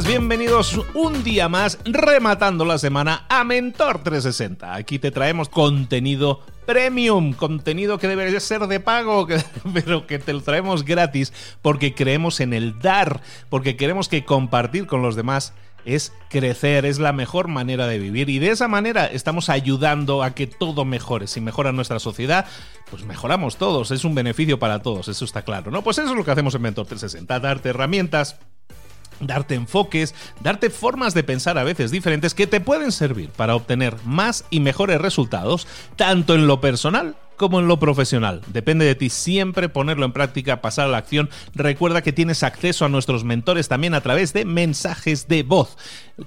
Bienvenidos un día más rematando la semana a Mentor 360. Aquí te traemos contenido premium, contenido que debería ser de pago, pero que te lo traemos gratis porque creemos en el dar, porque queremos que compartir con los demás es crecer, es la mejor manera de vivir y de esa manera estamos ayudando a que todo mejore. Si mejora nuestra sociedad, pues mejoramos todos, es un beneficio para todos, eso está claro, ¿no? Pues eso es lo que hacemos en Mentor 360, darte herramientas darte enfoques, darte formas de pensar a veces diferentes que te pueden servir para obtener más y mejores resultados, tanto en lo personal como en lo profesional. Depende de ti siempre ponerlo en práctica, pasar a la acción. Recuerda que tienes acceso a nuestros mentores también a través de mensajes de voz.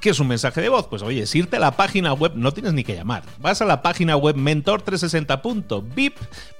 ¿Qué es un mensaje de voz? Pues oye, es irte a la página web, no tienes ni que llamar. Vas a la página web mentor360.vip,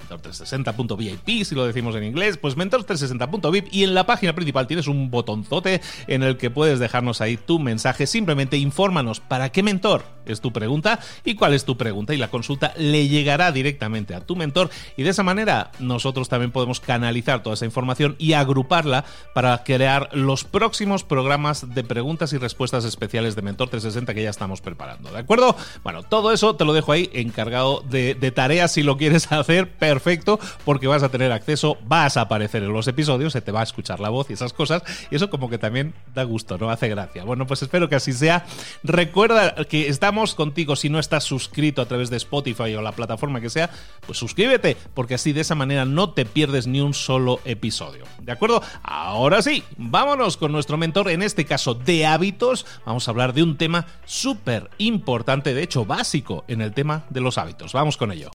mentor360.vip si lo decimos en inglés, pues mentor360.vip y en la página principal tienes un botonzote en el que puedes dejarnos ahí tu mensaje. Simplemente infórmanos para qué mentor es tu pregunta y cuál es tu pregunta y la consulta le llegará directamente a tu mentor y de esa manera nosotros también podemos canalizar toda esa información y agruparla para crear los próximos programas de preguntas y respuestas especiales de Mentor 360 que ya estamos preparando, ¿de acuerdo? Bueno, todo eso te lo dejo ahí encargado de, de tareas si lo quieres hacer, perfecto, porque vas a tener acceso, vas a aparecer en los episodios, se te va a escuchar la voz y esas cosas, y eso como que también da gusto, ¿no? Hace gracia. Bueno, pues espero que así sea. Recuerda que estamos contigo si no estás suscrito a través de Spotify o la plataforma que sea, pues suscríbete, porque así de esa manera no te pierdes ni un solo episodio. ¿De acuerdo? Ahora sí, vámonos con nuestro mentor, en este caso de hábitos. Vamos a hablar de un tema súper importante, de hecho básico en el tema de los hábitos. Vamos con ello.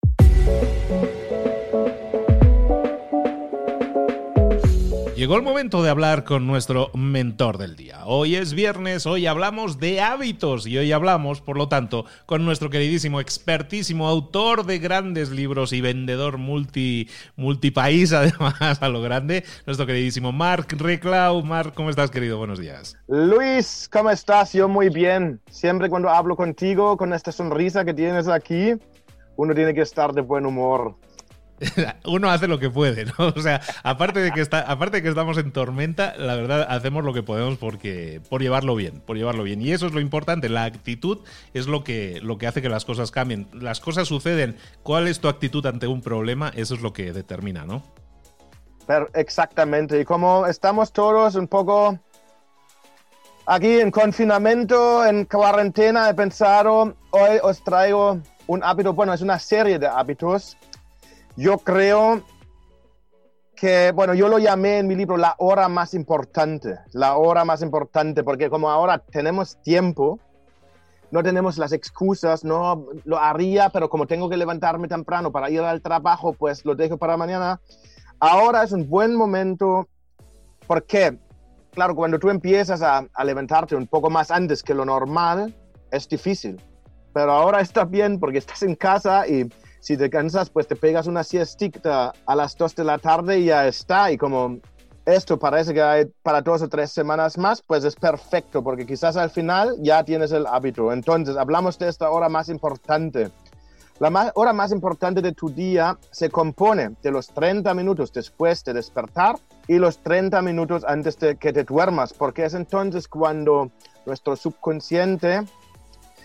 Llegó el momento de hablar con nuestro mentor del día. Hoy es viernes, hoy hablamos de hábitos y hoy hablamos, por lo tanto, con nuestro queridísimo, expertísimo autor de grandes libros y vendedor multi, multipaís, además, a lo grande, nuestro queridísimo Mark Reclau. Mark, ¿cómo estás, querido? Buenos días. Luis, ¿cómo estás? Yo muy bien. Siempre cuando hablo contigo, con esta sonrisa que tienes aquí, uno tiene que estar de buen humor. uno hace lo que puede, ¿no? O sea, aparte de que está, aparte de que estamos en tormenta, la verdad hacemos lo que podemos porque por llevarlo bien, por llevarlo bien. Y eso es lo importante, la actitud es lo que lo que hace que las cosas cambien. Las cosas suceden, ¿cuál es tu actitud ante un problema? Eso es lo que determina, ¿no? exactamente. Y como estamos todos un poco aquí en confinamiento, en cuarentena, he pensado, hoy os traigo un hábito, bueno, es una serie de hábitos. Yo creo que, bueno, yo lo llamé en mi libro la hora más importante, la hora más importante, porque como ahora tenemos tiempo, no tenemos las excusas, no lo haría, pero como tengo que levantarme temprano para ir al trabajo, pues lo dejo para mañana. Ahora es un buen momento, porque, claro, cuando tú empiezas a, levantarte un poco más antes que lo normal, es difícil. Pero ahora está bien porque estás en casa y si te cansas, pues te pegas una siestita a las 2 de la tarde y ya está. Y como esto parece que hay para dos o tres semanas más, pues es perfecto, porque quizás al final ya tienes el hábito. Entonces, hablamos de esta hora más importante. La hora más importante de tu día se compone de los 30 minutos después de despertar y los 30 minutos antes de que te duermas, porque es entonces cuando nuestro subconsciente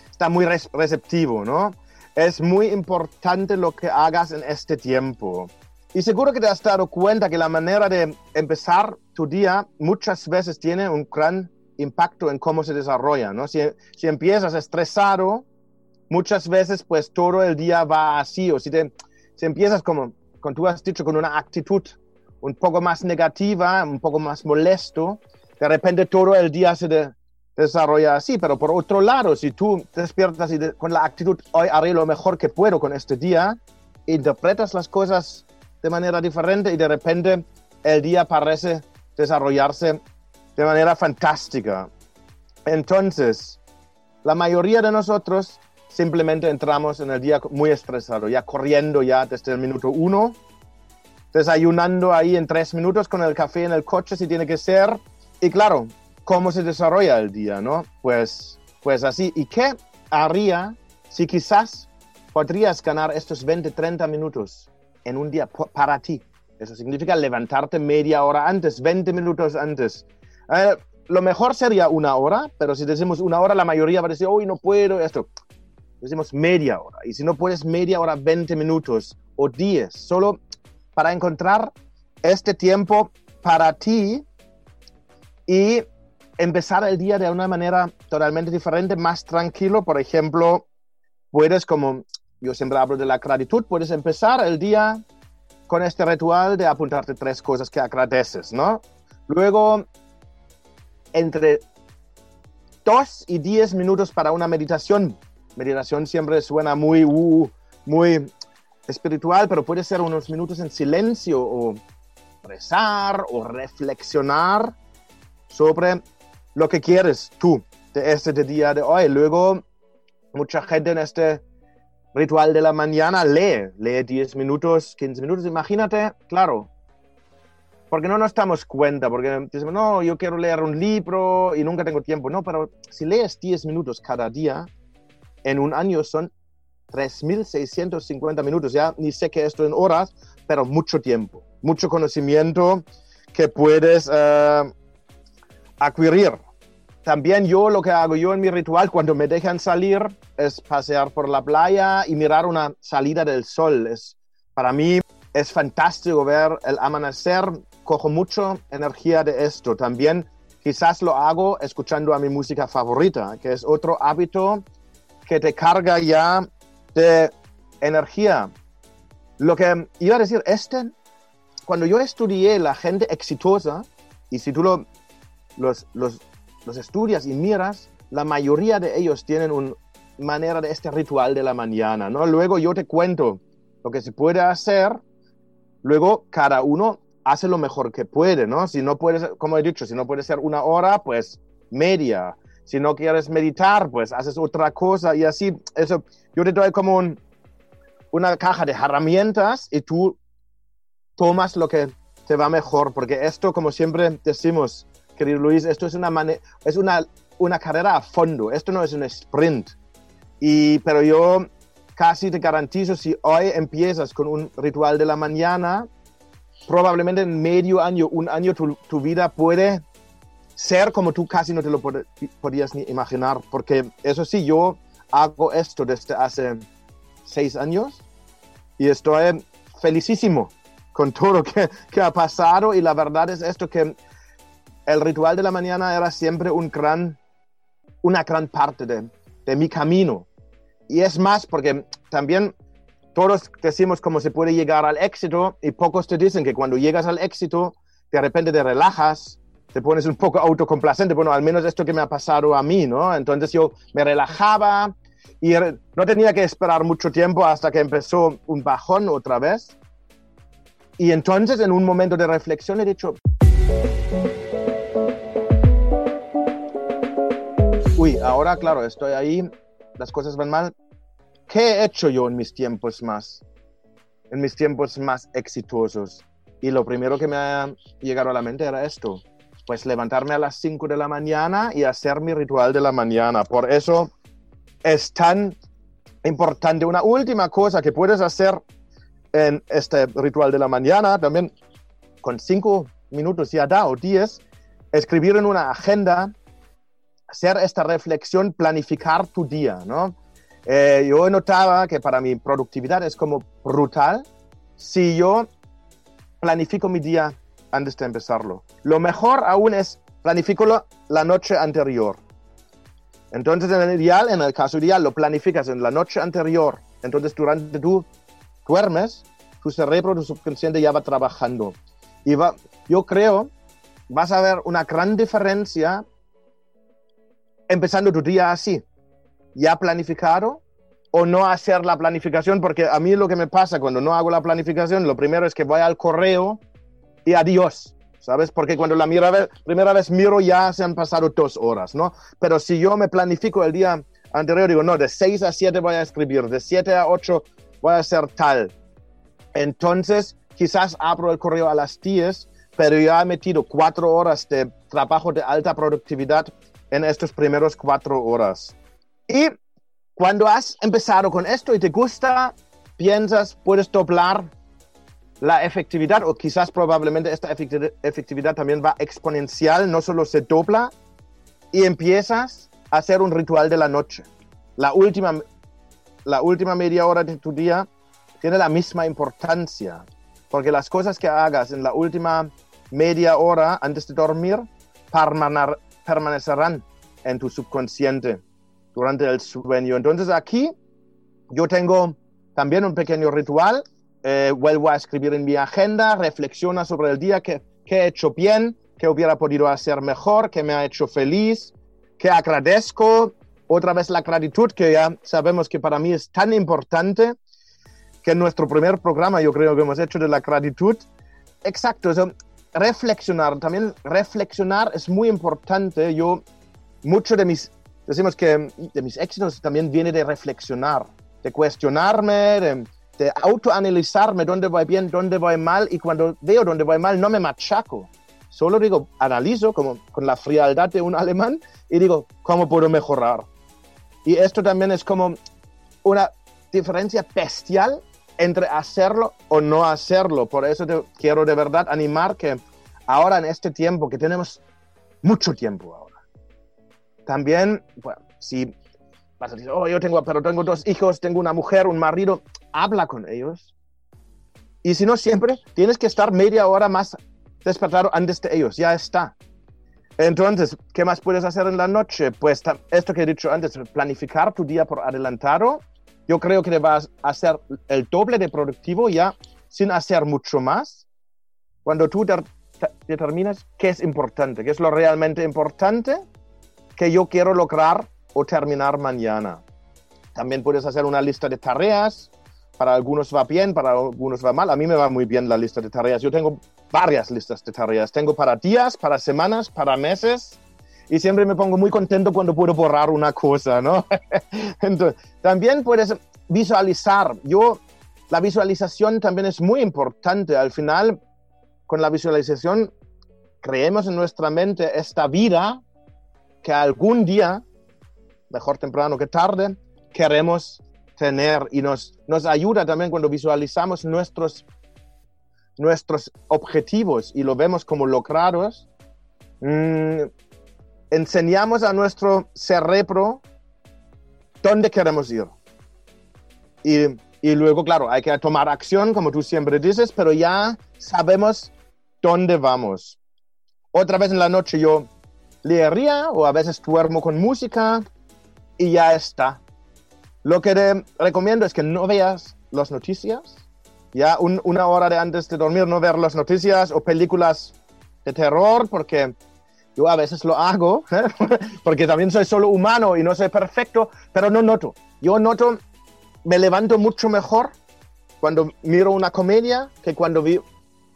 está muy receptivo, ¿no? Es muy importante lo que hagas en este tiempo. Y seguro que te has dado cuenta que la manera de empezar tu día muchas veces tiene un gran impacto en cómo se desarrolla, ¿no? Si, si empiezas estresado, muchas veces pues todo el día va así, o si, te, si empiezas como, como tú has dicho, con una actitud un poco más negativa, un poco más molesto, de repente todo el día se desarrolla así, pero por otro lado, si tú despiertas y con la actitud, hoy haré lo mejor que puedo con este día, interpretas las cosas de manera diferente y de repente el día parece desarrollarse de manera fantástica. Entonces, la mayoría de nosotros simplemente entramos en el día muy estresado, ya corriendo ya desde el minuto uno, desayunando ahí en tres minutos con el café en el coche si tiene que ser. Y claro, ¿cómo se desarrolla el día, no? Pues, pues así. ¿Y qué haría si quizás podrías ganar estos 20, 30 minutos en un día para ti. Eso significa levantarte media hora antes, 20 minutos antes. Eh, lo mejor sería una hora, pero si decimos una hora, la mayoría va a decir, hoy no puedo, esto. Decimos media hora. Y si no puedes media hora, 20 minutos o 10, solo para encontrar este tiempo para ti y empezar el día de una manera totalmente diferente, más tranquilo. Por ejemplo, puedes como yo siempre hablo de la gratitud, puedes empezar el día con este ritual de apuntarte tres cosas que agradeces, ¿no? Luego, entre dos y diez minutos para una meditación. Meditación siempre suena muy, uh, muy espiritual, pero puede ser unos minutos en silencio o rezar o reflexionar sobre lo que quieres tú. De este día de hoy. Luego, mucha gente en este ritual de la mañana, lee, lee 10 minutos, 15 minutos, imagínate, claro, porque no nos damos cuenta, porque no, yo quiero leer un libro y nunca tengo tiempo, no, pero si lees 10 minutos cada día, en un año son 3.650 minutos, ya ni sé qué esto en horas, pero mucho tiempo, mucho conocimiento que puedes uh, adquirir también yo lo que hago yo en mi ritual cuando me dejan salir es pasear por la playa y mirar una salida del sol. Es, para mí es fantástico ver el amanecer, cojo mucho energía de esto. También quizás lo hago escuchando a mi música favorita, que es otro hábito que te carga ya de energía. Lo que iba a decir, este, cuando yo estudié la gente exitosa, y si tú lo, los, los los estudias y miras, la mayoría de ellos tienen una manera de este ritual de la mañana, ¿no? Luego yo te cuento lo que se puede hacer, luego cada uno hace lo mejor que puede, ¿no? Si no puedes, como he dicho, si no puede ser una hora, pues media. Si no quieres meditar, pues haces otra cosa y así. Eso, yo te doy como una caja de herramientas y tú tomas lo que te va mejor, porque esto, como siempre decimos, querido Luis, esto es una, es una, una carrera a fondo, esto no es un sprint. Y, pero yo casi te garantizo, si hoy empiezas con un ritual de la mañana, probablemente en medio año, un año, tu, tu vida puede ser como tú casi no te lo podías ni imaginar, porque eso sí, yo hago esto desde hace seis años y estoy felicísimo con todo que, que ha pasado y la verdad es esto que el ritual de la mañana era siempre un gran, una gran parte de, mi camino. Y es más porque también todos decimos cómo se puede llegar al éxito y pocos te dicen que cuando llegas al éxito, de repente te relajas, te pones un poco autocomplacente. Bueno, al menos esto que me ha pasado a mí, ¿no? Entonces yo me relajaba y no tenía que esperar mucho tiempo hasta que empezó un bajón otra vez. Y entonces en un momento de reflexión he dicho, uy, ahora claro, estoy ahí, las cosas van mal, ¿qué he hecho yo en mis tiempos más, en mis tiempos más exitosos? Y lo primero que me ha llegado a la mente era esto, pues levantarme a las 5 de la mañana y hacer mi ritual de la mañana. Por eso es tan importante. Una última cosa que puedes hacer en este ritual de la mañana, también con 5 minutos ya da o 10, escribir en una agenda, hacer esta reflexión, planificar tu día, ¿no? Eh, yo notaba que para mi productividad es como brutal si yo planifico mi día antes de empezarlo. Lo mejor aún es planificarlo la noche anterior. Entonces, en el ideal, en el caso ideal, lo planificas en la noche anterior. Entonces, durante tú duermes, tu cerebro, tu subconsciente ya va trabajando. Y va, yo creo, vas a ver una gran diferencia empezando tu día así ya planificado o no hacer la planificación, porque a mí lo que me pasa cuando no hago la planificación, lo primero es que voy al correo y adiós, ¿sabes? Porque cuando la mira, primera vez miro ya se han pasado dos horas, ¿no? Pero si yo me planifico el día anterior, digo, no, de 6 a 7 voy a escribir, de 7 a 8 voy a hacer tal. Entonces, quizás abro el correo a las 10, pero ya he metido cuatro horas de trabajo de alta productividad en estos primeros cuatro horas. Y cuando has empezado con esto y te gusta, piensas, puedes doblar la efectividad o quizás probablemente esta efectividad también va exponencial, no solo se dobla y empiezas a hacer un ritual de la noche. La última, la última media hora de tu día tiene la misma importancia, porque las cosas que hagas en la última media hora antes de dormir permanecerán en tu subconsciente durante el sueño. Entonces aquí yo tengo también un pequeño ritual. Eh, vuelvo a escribir en mi agenda, reflexiona sobre el día que, he hecho bien, que hubiera podido hacer mejor, que me ha hecho feliz, que agradezco. Otra vez la gratitud, que ya sabemos que para mí es tan importante, que en nuestro primer programa yo creo que hemos hecho de la gratitud. Exacto, eso, reflexionar, también reflexionar es muy importante. Yo, mucho de mis decimos que de mis éxitos también viene de reflexionar, de cuestionarme, de, autoanalizarme dónde voy bien, dónde voy mal, y cuando veo dónde voy mal no me machaco. Solo digo, analizo como con la frialdad de un alemán y digo, ¿cómo puedo mejorar? Y esto también es como una diferencia bestial entre hacerlo o no hacerlo. Por eso te quiero de verdad animar que ahora en este tiempo, que tenemos mucho tiempo ahora, también, bueno, si vas a decir, oh, yo tengo, pero tengo dos hijos, tengo una mujer, un marido, habla con ellos. Y si no siempre, tienes que estar media hora más despertado antes de ellos, ya está. Entonces, ¿qué más puedes hacer en la noche? Pues esto que he dicho antes, planificar tu día por adelantado. Yo creo que vas a hacer el doble de productivo ya sin hacer mucho más. Cuando tú determinas qué es importante, qué es lo realmente importante, que yo quiero lograr o terminar mañana. También puedes hacer una lista de tareas. Para algunos va bien, para algunos va mal. A mí me va muy bien la lista de tareas. Yo tengo varias listas de tareas. Tengo para días, para semanas, para meses. Y siempre me pongo muy contento cuando puedo borrar una cosa, ¿no? Entonces, también puedes visualizar. Yo, la visualización también es muy importante. Al final, con la visualización, creemos en nuestra mente esta vida que algún día, mejor temprano que tarde, queremos tener y nos, nos ayuda también cuando visualizamos nuestros, nuestros objetivos y lo vemos como logrados, mm, enseñamos a nuestro cerebro dónde queremos ir. Y, Y luego, claro, hay que tomar acción, como tú siempre dices, pero ya sabemos dónde vamos. Otra vez en la noche yo leería o a veces duermo con música y ya está. Lo que te recomiendo es que no veas las noticias. Ya una hora de antes de dormir no ver las noticias o películas de terror porque yo a veces lo hago, ¿eh? porque también soy solo humano y no soy perfecto, pero no noto. Yo noto, me levanto mucho mejor cuando miro una comedia que cuando vi,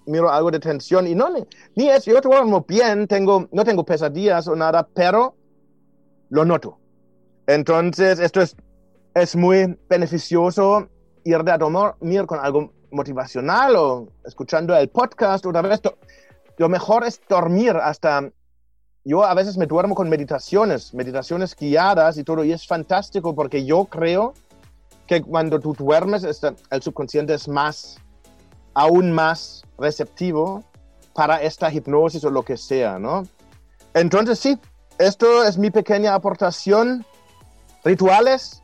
miro algo de tensión. Y no, ni, es, yo duermo bien, tengo, no tengo pesadillas o nada, pero lo noto. Entonces, esto es, es muy beneficioso ir de a dormir con algo motivacional o escuchando el podcast otra vez. Lo mejor es dormir hasta yo a veces me duermo con meditaciones, meditaciones guiadas y todo, y es fantástico porque yo creo que cuando tú duermes, este, el subconsciente es más, aún más receptivo para esta hipnosis o lo que sea, ¿no? Entonces sí, esto es mi pequeña aportación. Rituales,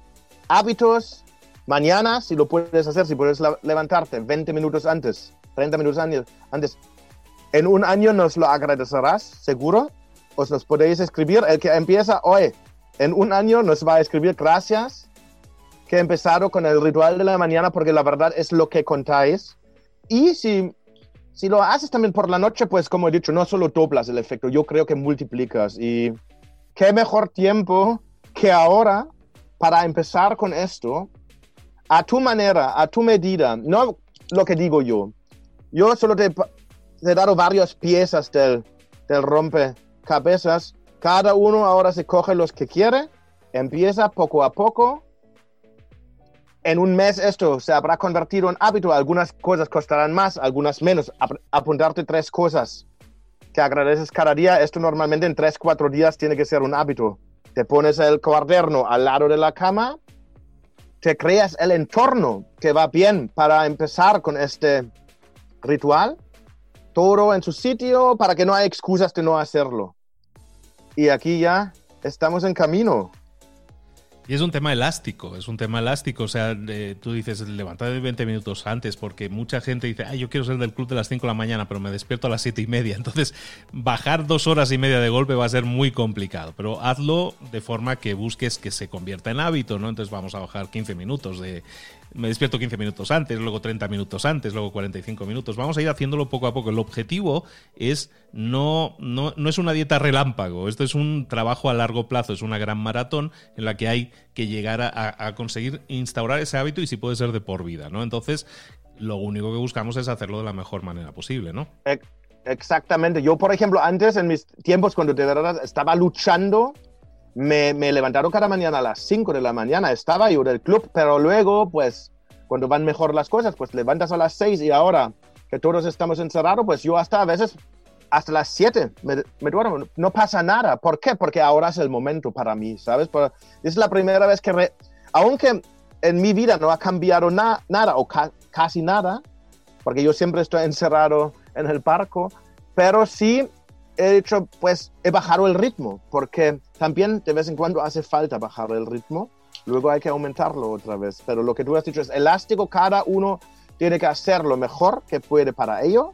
hábitos, mañana, si lo puedes hacer, si puedes levantarte 20 minutos antes, 30 minutos antes, en un año nos lo agradecerás, seguro, os los podéis escribir. El que empieza hoy, en un año, nos va a escribir gracias que he empezado con el ritual de la mañana porque la verdad es lo que contáis. Y si, si lo haces también por la noche, pues como he dicho, no solo doblas el efecto, yo creo que multiplicas. Y qué mejor tiempo que ahora para empezar con esto a tu manera, a tu medida, no lo que digo yo. Yo solo te, te he dado varias piezas del, del rompe cabezas, cada uno ahora se coge los que quiere, empieza poco a poco. En un mes esto se habrá convertido en hábito, algunas cosas costarán más, algunas menos. apuntarte tres cosas que agradeces cada día, esto normalmente en tres, cuatro días tiene que ser un hábito. Te pones el cuaderno al lado de la cama, te creas el entorno que va bien para empezar con este ritual, todo en su sitio para que no haya excusas de no hacerlo y aquí ya estamos en camino. Y es un tema elástico, es un tema elástico. O sea, tú dices, levántate 20 minutos antes, porque mucha gente dice, ay, yo quiero ser del club de las 5 de la mañana, pero me despierto a las 7 y media. Entonces, bajar dos horas y media de golpe va a ser muy complicado. Pero hazlo de forma que busques que se convierta en hábito, ¿no? Entonces, vamos a bajar 15 minutos de me despierto 15 minutos antes, luego 30 minutos antes, luego 45 minutos. Vamos a ir haciéndolo poco a poco. El objetivo es no, no, no es una dieta relámpago, esto es un trabajo a largo plazo, es una gran maratón en la que hay que llegar a, conseguir instaurar ese hábito y si puede ser de por vida, ¿no? Entonces, lo único que buscamos es hacerlo de la mejor manera posible, ¿no? Exactamente. Yo, por ejemplo, antes, en mis tiempos, cuando de verdad estaba luchando me, levantaron cada mañana a las 5 de la mañana, estaba yo del club, pero luego, pues, cuando van mejor las cosas, pues levantas a las 6 y ahora que todos estamos encerrados, pues yo hasta a veces, hasta las 7 me, me duermo, no pasa nada. ¿Por qué? Porque ahora es el momento para mí, ¿sabes? es la primera vez que, aunque en mi vida no ha cambiado nada o casi nada, porque yo siempre estoy encerrado en el parco, pero sí he hecho, pues, he bajado el ritmo, porque también de vez en cuando hace falta bajar el ritmo, luego hay que aumentarlo otra vez. Pero lo que tú has dicho es elástico, cada uno tiene que hacer lo mejor que puede para ello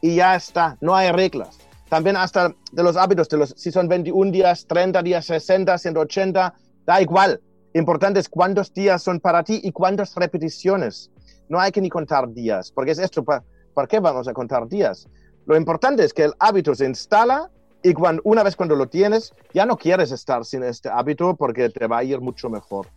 y ya está, no hay reglas. También hasta de los hábitos, de los, si son 21 días, 30 días, 60, 180, da igual. Importante es cuántos días son para ti y cuántas repeticiones. No hay que ni contar días, porque es esto, ¿por qué vamos a contar días? Lo importante es que el hábito se instala y cuando, una vez cuando lo tienes, ya no quieres estar sin este hábito porque te va a ir mucho mejor.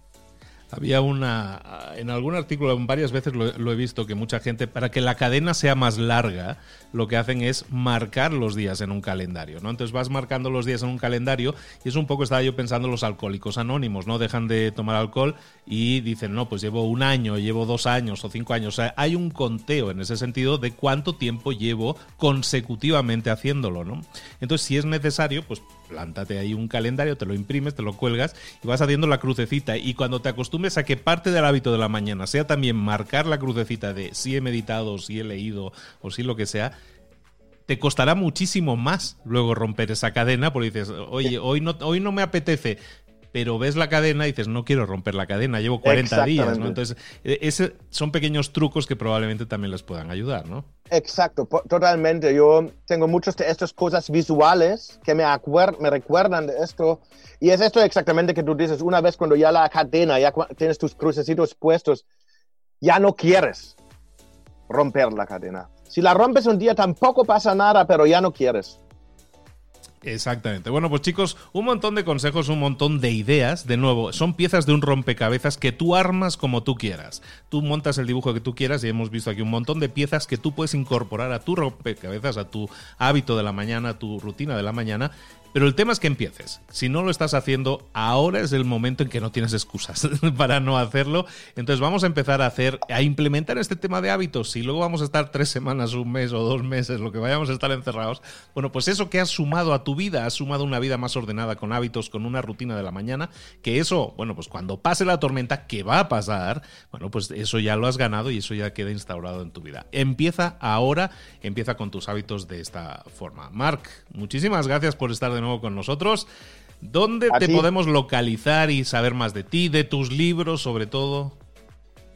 Había una, en algún artículo, varias veces lo, he visto, que mucha gente, para que la cadena sea más larga, lo que hacen es marcar los días en un calendario, ¿no? Entonces vas marcando los días en un calendario y es un poco, estaba yo pensando, los alcohólicos anónimos, ¿no? Dejan de tomar alcohol y dicen, no, pues llevo un año, llevo dos años o cinco años. O sea, hay un conteo en ese sentido de cuánto tiempo llevo consecutivamente haciéndolo, ¿no? Entonces, si es necesario, pues plántate ahí un calendario, te lo imprimes, te lo cuelgas y vas haciendo la crucecita. Y cuando te acostumbres a que parte del hábito de la mañana sea también marcar la crucecita de si he meditado, si he leído o si lo que sea, te costará muchísimo más luego romper esa cadena porque dices, oye, hoy no, hoy no me apetece. Pero ves la cadena y dices, no quiero romper la cadena, llevo 40 días, ¿no? Entonces, e, ese, son pequeños trucos que probablemente también les puedan ayudar, ¿no? Exacto, totalmente. Yo tengo muchas de estas cosas visuales que me, me recuerdan de esto. Y es esto exactamente que tú dices, una vez cuando ya la cadena, ya tienes tus crucecitos puestos, ya no quieres romper la cadena. Si la rompes un día tampoco pasa nada, pero ya no quieres. Exactamente. Bueno, pues chicos, un montón de consejos, un montón de ideas. De nuevo, son piezas de un rompecabezas que tú armas como tú quieras. Tú montas el dibujo que tú quieras y hemos visto aquí un montón de piezas que tú puedes incorporar a tu rompecabezas, a tu hábito de la mañana, a tu rutina de la mañana pero el tema es que empieces. Si no lo estás haciendo, ahora es el momento en que no tienes excusas para no hacerlo. Entonces vamos a empezar a hacer, a implementar este tema de hábitos. Si luego vamos a estar tres semanas, un mes o dos meses, lo que vayamos a estar encerrados, bueno, pues eso que has sumado a tu vida, has sumado una vida más ordenada con hábitos, con una rutina de la mañana, que eso, bueno, pues cuando pase la tormenta, que va a pasar, bueno, pues eso ya lo has ganado y eso ya queda instaurado en tu vida. Empieza ahora, empieza con tus hábitos de esta forma. Mark, muchísimas gracias por estar de nuevo con nosotros. ¿Dónde te podemos localizar y saber más de ti, de tus libros sobre todo?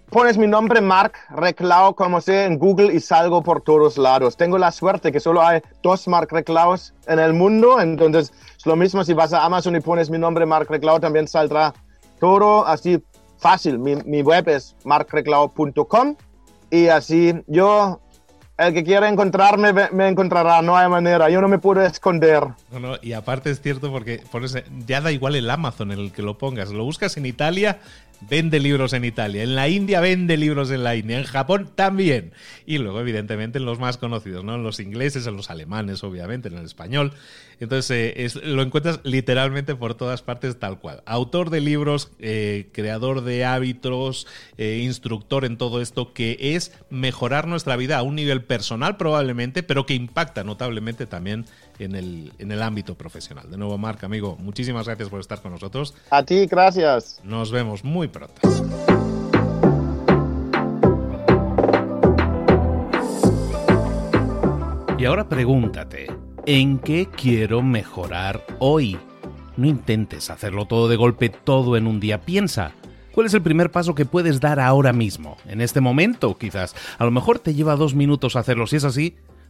Pones mi nombre, Mark Reclau, como sé, en Google y salgo por todos lados. Tengo la suerte que solo hay dos Mark Reclaus en el mundo, entonces es lo mismo si vas a Amazon y pones mi nombre, Mark Reclau, también saldrá todo así fácil. Mi, mi web es markreclau.com y así yo el que quiera encontrarme me encontrará, no hay manera, yo no me puedo esconder. y aparte es cierto porque ya da igual el Amazon en el que lo pongas, lo buscas en Italia vende libros en Italia, en la India vende libros en la India, en Japón también. Y luego, evidentemente, en los más conocidos, ¿no? En los ingleses, en los alemanes, obviamente, en el español. Entonces, eh, lo encuentras literalmente por todas partes tal cual. Autor de libros, eh, creador de hábitos, eh, instructor en todo esto, que es mejorar nuestra vida a un nivel personal probablemente, pero que impacta notablemente también en el, en el ámbito profesional. De nuevo, Marc, amigo, muchísimas gracias por estar con nosotros. A ti, gracias. Nos vemos muy pronto. Y ahora pregúntate, ¿en qué quiero mejorar hoy? No intentes hacerlo todo de golpe, todo en un día. Piensa, ¿cuál es el primer paso que puedes dar ahora mismo? En este momento, quizás. A lo mejor te lleva dos minutos hacerlo. Si es así,